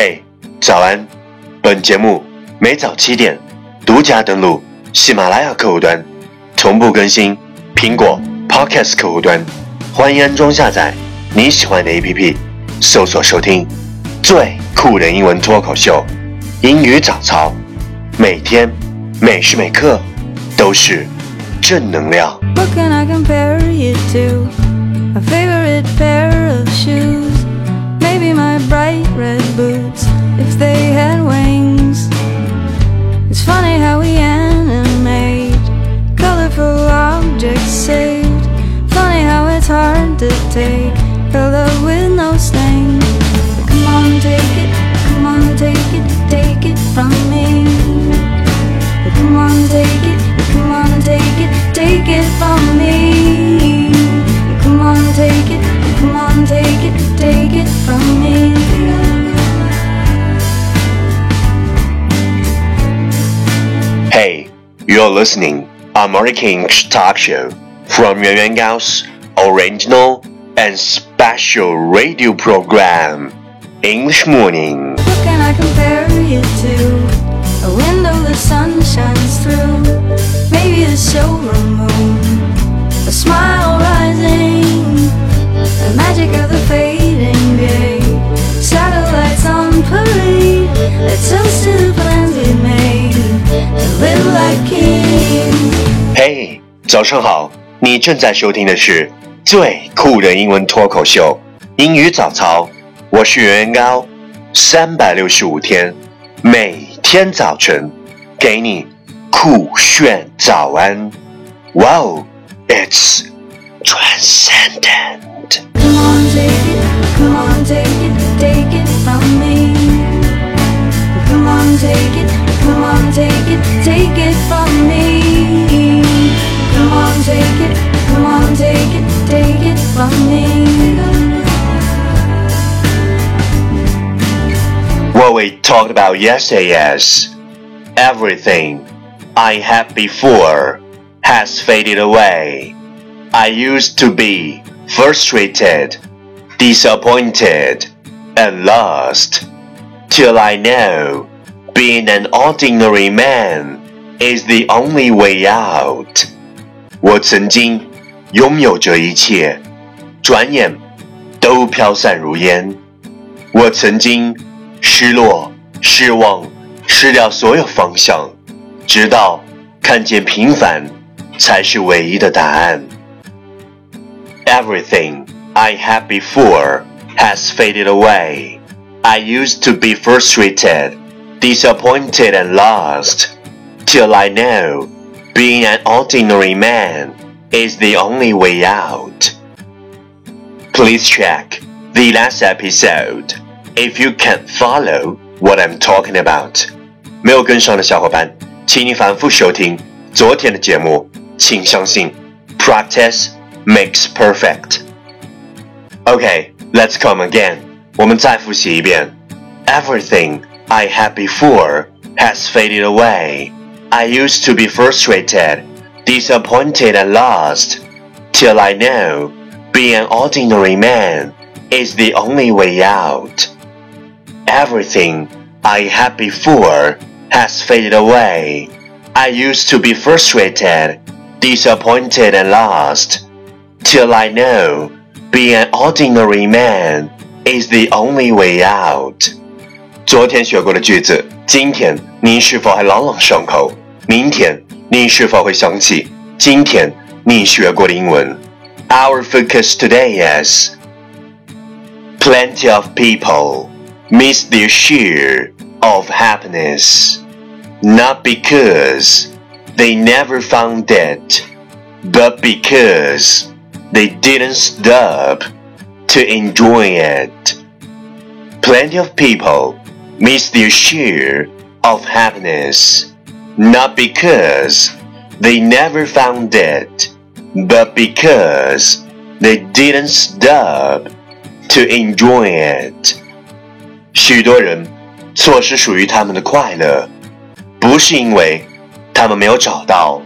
嘿，早安！本节目每早七点独家登录喜马拉雅客户端，同步更新苹果 Podcast 客户端，欢迎安装下载你喜欢的 APP，搜索收听最酷的英文脱口秀——英语早操，每天每时每刻都是正能量。Bright red if they had wings. It's funny how we animate colorful objects saved. Funny how it's hard to take love with no stain. Come on, take it, come on, take it, take it from me. Come on, take it, come on, take it, take it from me. Come on, take it, come on, take it, take it from me. You're listening American Talk Show from Yuan Yuan Gao's original and special radio program, English Morning. What can I compare you to? A window the sun shines through. Maybe the showroom 早上好！你正在收听的是最酷的英文脱口秀《英语早操》，我是袁元高，三百六十五天，每天早晨给你酷炫早安。哇哦，It's transcendent。Come on, take it, come on, take it, take it from me. Come on, take it, come on, take it, take it from me. What we talked about yesterday is everything I had before has faded away. I used to be frustrated, disappointed, and lost till I know being an ordinary man is the only way out. 我曾经拥有着一切， 转眼都飘散如烟。我曾经失落、失望，失掉所有方向，直到看见平凡才是唯一的答案。Everything I had before has faded away. I used to be frustrated, disappointed, and lost, till I know being an ordinary man is the only way out. Please check the last episode if you can follow what I'm talking about. 没有跟上的小伙伴，请你反复收听昨天的节目。请相信，practice makes perfect. Okay, let's come again. 我们再复习一遍。Everything I had before has faded away. I used to be frustrated, disappointed, and lost, till I know being an ordinary man is the only way out. Everything I had before has faded away. I used to be frustrated, disappointed, and lost, till I know being an ordinary man is the only way out. 昨天学过的句子，今天你是否还朗朗上口？明天你是否会想起今天你学过的英文 ？Our focus today is plenty of people miss their share of happiness, not because they never found it, but because they didn't stop to enjoy it. Plenty of people miss their share of happiness, not because they never found it, but because they didn't stop to enjoy it. 许多人错失属于他们的快乐，不是因为他们没有找到，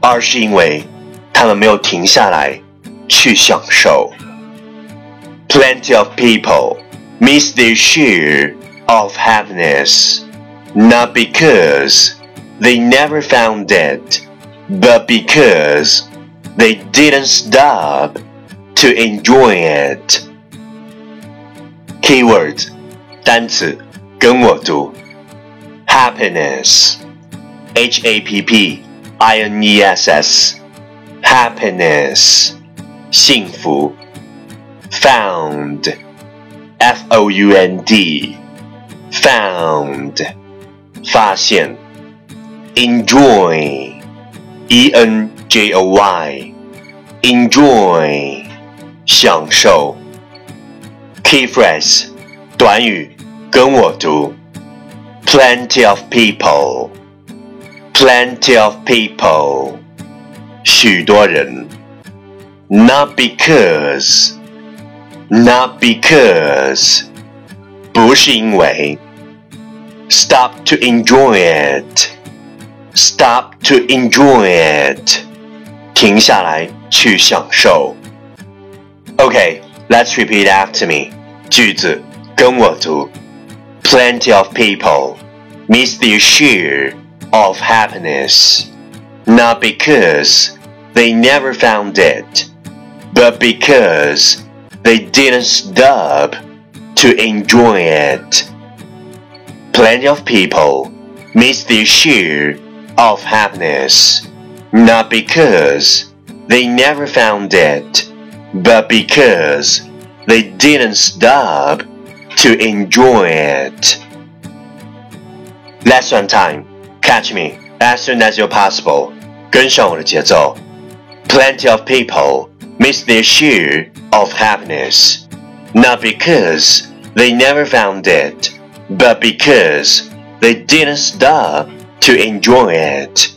而是因为他们没有停下来去享受。Plenty of people miss their share of happiness, not because they never found it, but because they didn't stop to enjoy it. Keywords 单词跟我读 happiness H A P P I N E S S happiness 幸福 found F O U N D found 发现 enjoy E N J O Y enjoy 享受 key phrase 短语跟我读 plenty of people plenty of people 许多人 not because not because 不是因为 stop to enjoy it stop to enjoy it 停下来去享受 Okay, let's repeat after me 句子跟我读 Plenty of people miss their share of happiness not because they never found it but because they didn't stop to enjoy it. Plenty of people miss their share of happiness, not because they never found it, but because they didn't stop to enjoy it. Lesson time. Catch me as soon as you're possible. 跟上我的节奏。Plenty of people miss their share of happiness, not because they never found it, but because they didn't stop to enjoy it.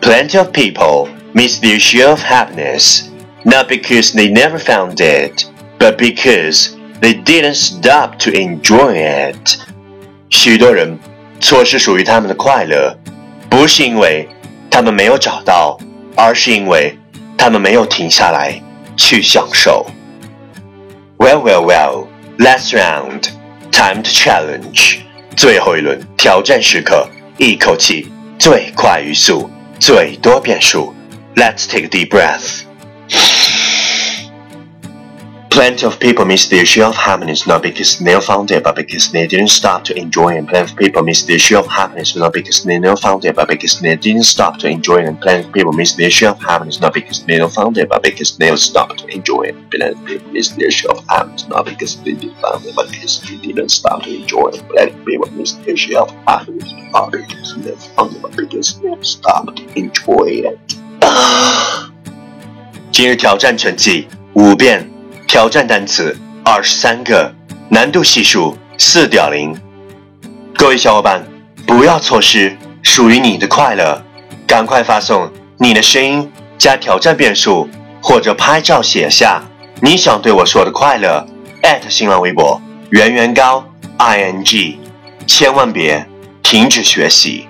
Plenty of people miss their share of happiness, not because they never found it, but because they didn't stop to enjoy it. 许多人错失属于他们的快乐，不是因为他们没有找到，而是因为他们没有停下来去享受。Well, well, well. Last round. Time to challenge. 最后一轮挑战时刻，一口气最快语速， 最多变数。Let's take a deep breath. Plenty of people miss their share of happiness not because they never found it, but because they didn't stop to enjoy it. Plenty of people miss their share of happiness not because they never found it, but because they didn't stop to enjoy it. And plenty of people miss their share of happiness not because they never found it, but because they never stopped to enjoy it. Plenty of people miss their share of happiness not because they didn't found it, but because they didn't stop to enjoy it. Plenty of people miss their share of happiness not because they never found it, but because they never stopped to enjoy it. 今日挑战成绩五遍。 挑战单词二十三个，难度系数四点零。各位小伙伴，不要错失属于你的快乐，赶快发送你的声音加挑战变数，或者拍照写下你想对我说的快乐。新浪微博圆圆高 i n g，千万别停止学习，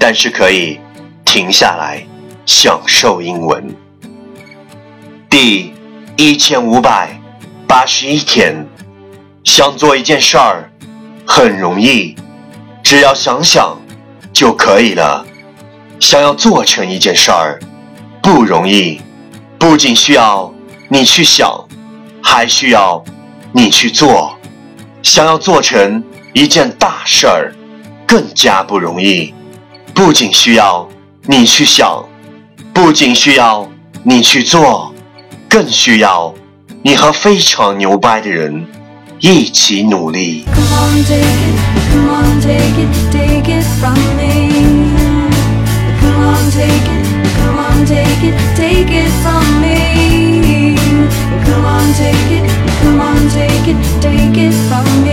但是可以停下来享受英文。第一千五百。八十一天，想做一件事儿很容易，只要想想就可以了。想要做成一件事儿不容易，不仅需要你去想，还需要你去做。想要做成一件大事儿更加不容易，不仅需要你去想，不仅需要你去做，更需要。你和非常牛掰的人一起努力。Come on, take it, come on, take it, take it from me.